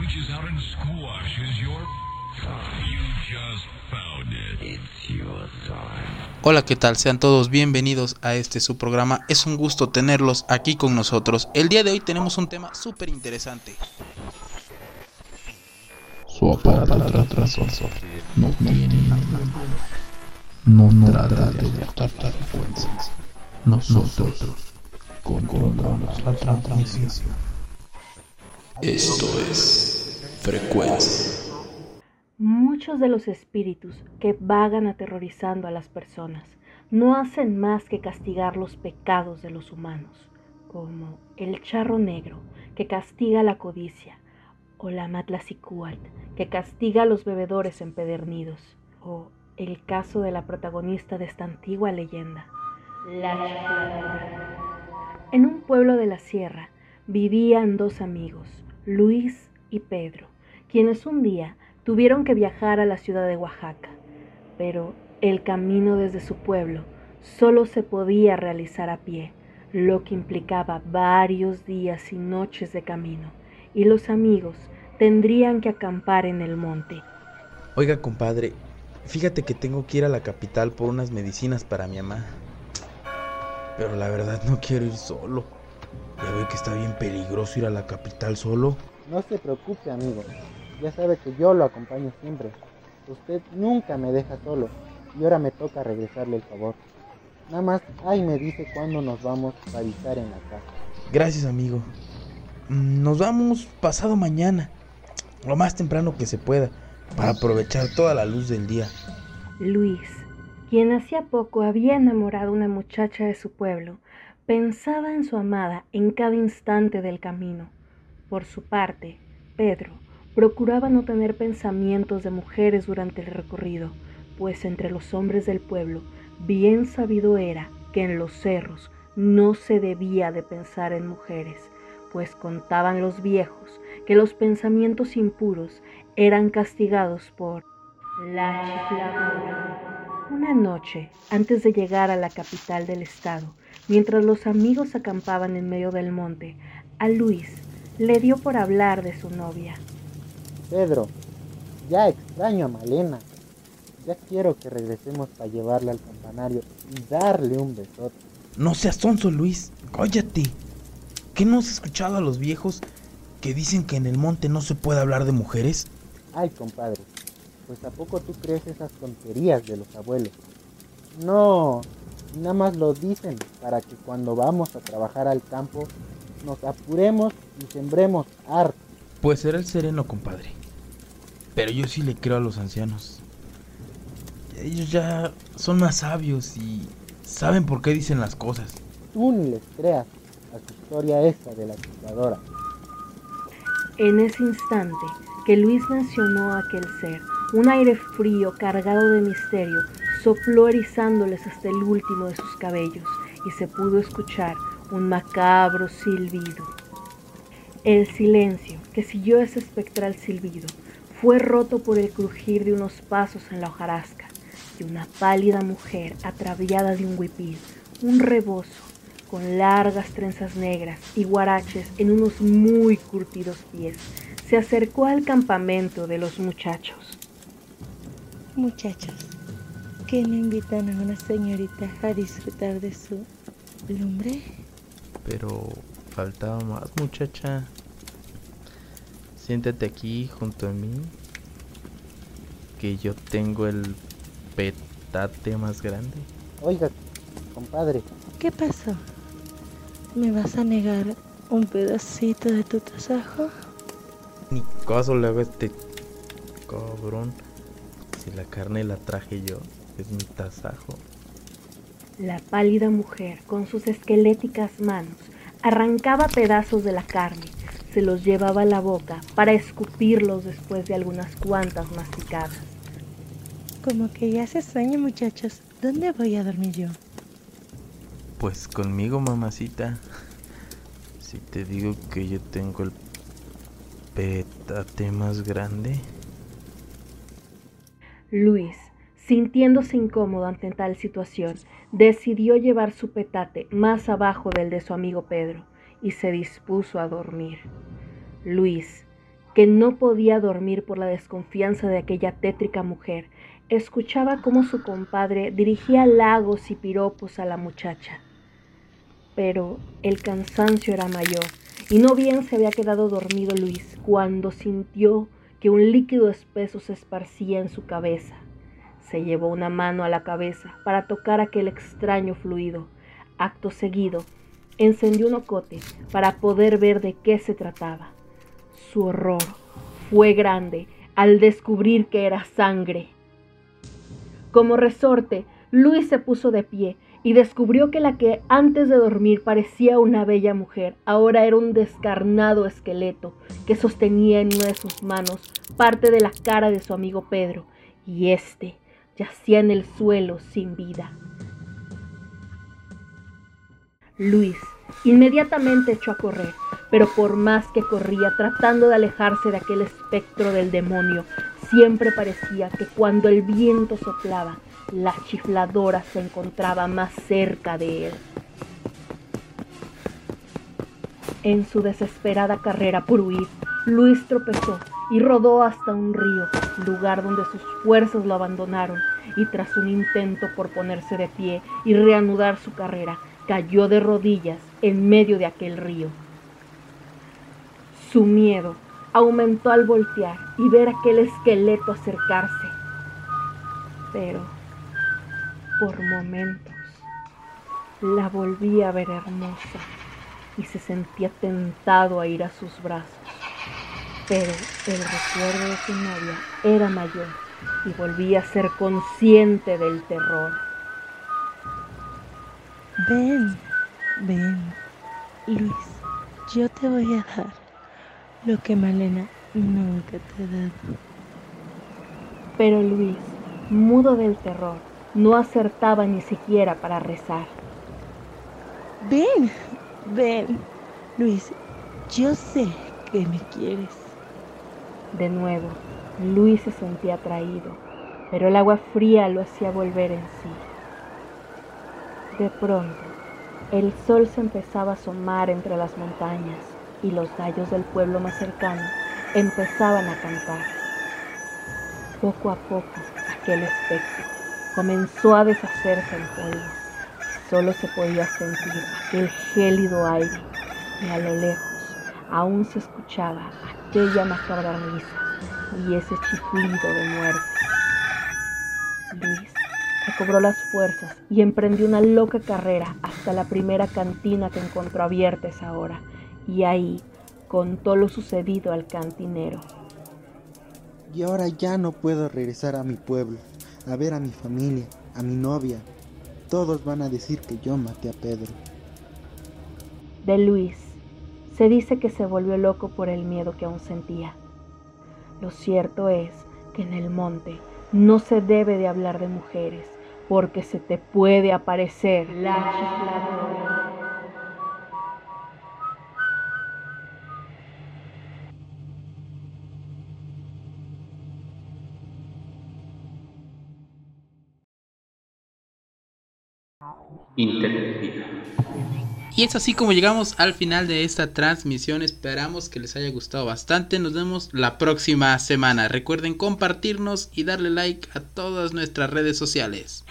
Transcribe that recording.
reaches out and squashes your... You just found it. It's your time. Hola, ¿qué tal? Sean todos bienvenidos a este su programa. Es un gusto tenerlos aquí con nosotros. El día de hoy tenemos un tema súper interesante. Su aparato no tiene no trata de buscar frecuencias. Nosotros controlamos la transmisión. Esto es frecuencia. Muchos de los espíritus que vagan aterrorizando a las personas no hacen más que castigar los pecados de los humanos, como el charro negro que castiga la codicia, o la matlacicualt que castiga a los bebedores empedernidos, o el caso de la protagonista de esta antigua leyenda, la chifladora. En un pueblo de la sierra vivían dos amigos, Luis y Pedro, quienes un día tuvieron que viajar a la ciudad de Oaxaca, pero el camino desde su pueblo solo se podía realizar a pie, lo que implicaba varios días y noches de camino, y los amigos tendrían que acampar en el monte. Oiga, compadre, fíjate que tengo que ir a la capital por unas medicinas para mi mamá. Pero la verdad no quiero ir solo. Ya veo que está bien peligroso ir a la capital solo. No se preocupe, amigo. Ya sabe que yo lo acompaño siempre. Usted nunca me deja solo y ahora me toca regresarle el favor. Nada más, ay, me dice cuándo nos vamos a avisar en la casa. Gracias, amigo. Mm, Nos vamos pasado mañana, lo más temprano que se pueda, para aprovechar toda la luz del día. Luis, quien hacía poco había enamorado a una muchacha de su pueblo, pensaba en su amada en cada instante del camino. Por su parte, Pedro procuraba no tener pensamientos de mujeres durante el recorrido, pues entre los hombres del pueblo bien sabido era que en los cerros no se debía de pensar en mujeres, pues contaban los viejos que los pensamientos impuros eran castigados por la chifladora. Una noche, antes de llegar a la capital del estado, mientras los amigos acampaban en medio del monte, a Luis le dio por hablar de su novia. Pedro, ya extraño a Malena. Ya quiero que regresemos para llevarla al campanario y darle un besote. No seas tonso, Luis. Cállate. ¿Qué no has escuchado a los viejos que dicen que en el monte no se puede hablar de mujeres? Ay, compadre, pues ¿a poco tú crees esas tonterías de los abuelos? No, nada más lo dicen para que cuando vamos a trabajar al campo nos apuremos y sembremos arte. Pues será el sereno, compadre. Pero yo sí le creo a los ancianos. Ellos ya son más sabios y saben por qué dicen las cosas. Tú ni les creas a su historia esa de la chifladora. En ese instante que Luis mencionó a aquel ser, un aire frío cargado de misterio sopló erizándoles hasta el último de sus cabellos y se pudo escuchar un macabro silbido. El silencio que siguió ese espectral silbido fue roto por el crujir de unos pasos en la hojarasca y una pálida mujer ataviada de un huipil, un rebozo, con largas trenzas negras y guaraches en unos muy curtidos pies, se acercó al campamento de los muchachos. Muchachos, ¿qué no invitan a una señorita a disfrutar de su lumbre? Pero faltaba más, muchacha. Siéntate aquí junto a mí. Que yo tengo el petate más grande. Oiga, compadre, ¿Qué pasó? ¿Me vas a negar un pedacito de tu tasajo? Ni caso le hago a este cabrón. Si la carne la traje yo, es mi tasajo. La pálida mujer, con sus esqueléticas manos, arrancaba pedazos de la carne, se los llevaba a la boca para escupirlos después de algunas cuantas masticadas. Como que ya hace sueño, muchachos. ¿Dónde voy a dormir yo? Pues conmigo, mamacita. Si te digo que yo tengo el petate más grande. Luis, sintiéndose incómodo ante tal situación, decidió llevar su petate más abajo del de su amigo Pedro y se dispuso a dormir. Luis, que no podía dormir por la desconfianza de aquella tétrica mujer, escuchaba cómo su compadre dirigía halagos y piropos a la muchacha. Pero el cansancio era mayor, y no bien se había quedado dormido Luis cuando sintió que un líquido espeso se esparcía en su cabeza. Se llevó una mano a la cabeza para tocar aquel extraño fluido. Acto seguido, encendió un ocote para poder ver de qué se trataba. Su horror fue grande al descubrir que era sangre. Como resorte, Luis se puso de pie y descubrió que la que antes de dormir parecía una bella mujer, ahora era un descarnado esqueleto que sostenía en una de sus manos parte de la cara de su amigo Pedro, y éste yacía en el suelo sin vida. Luis inmediatamente echó a correr, pero por más que corría tratando de alejarse de aquel espectro del demonio, siempre parecía que cuando el viento soplaba, la chifladora se encontraba más cerca de él. En su desesperada carrera por huir, Luis tropezó y rodó hasta un río, lugar donde sus fuerzas lo abandonaron, y tras un intento por ponerse de pie y reanudar su carrera, cayó de rodillas en medio de aquel río. Su miedo aumentó al voltear y ver aquel esqueleto acercarse. Pero por momentos la volví a ver hermosa y se sentía tentado a ir a sus brazos. Pero el recuerdo de su novia era mayor y volví a ser consciente del terror. Ven, ven, Luis, yo te voy a dar lo que Malena nunca te ha dado. Pero Luis, mudo del terror, no acertaba ni siquiera para rezar. Ven, ven, Luis, yo sé que me quieres. De nuevo, Luis se sentía atraído, pero el agua fría lo hacía volver en sí. De pronto, el sol se empezaba a asomar entre las montañas y los gallos del pueblo más cercano empezaban a cantar. Poco a poco, aquel espectro comenzó a deshacerse en polvo. Solo se podía sentir aquel gélido aire y a lo lejos aún se escuchaba aquella macabra risa y ese chiflido de muerte. Luis recobró las fuerzas y emprendió una loca carrera hasta la primera cantina que encontró abierta esa hora, y ahí contó lo sucedido al cantinero. Y ahora ya no puedo regresar a mi pueblo, a ver a mi familia, a mi novia. Todos van a decir que yo maté a Pedro. De Luis se dice que se volvió loco por el miedo que aún sentía. Lo cierto es que en el monte no se debe de hablar de mujeres, porque se te puede aparecer la chifladora. Interrumpida. Y es así como llegamos al final de esta transmisión. Esperamos que les haya gustado bastante. Nos vemos la próxima semana. Recuerden compartirnos y darle like a todas nuestras redes sociales.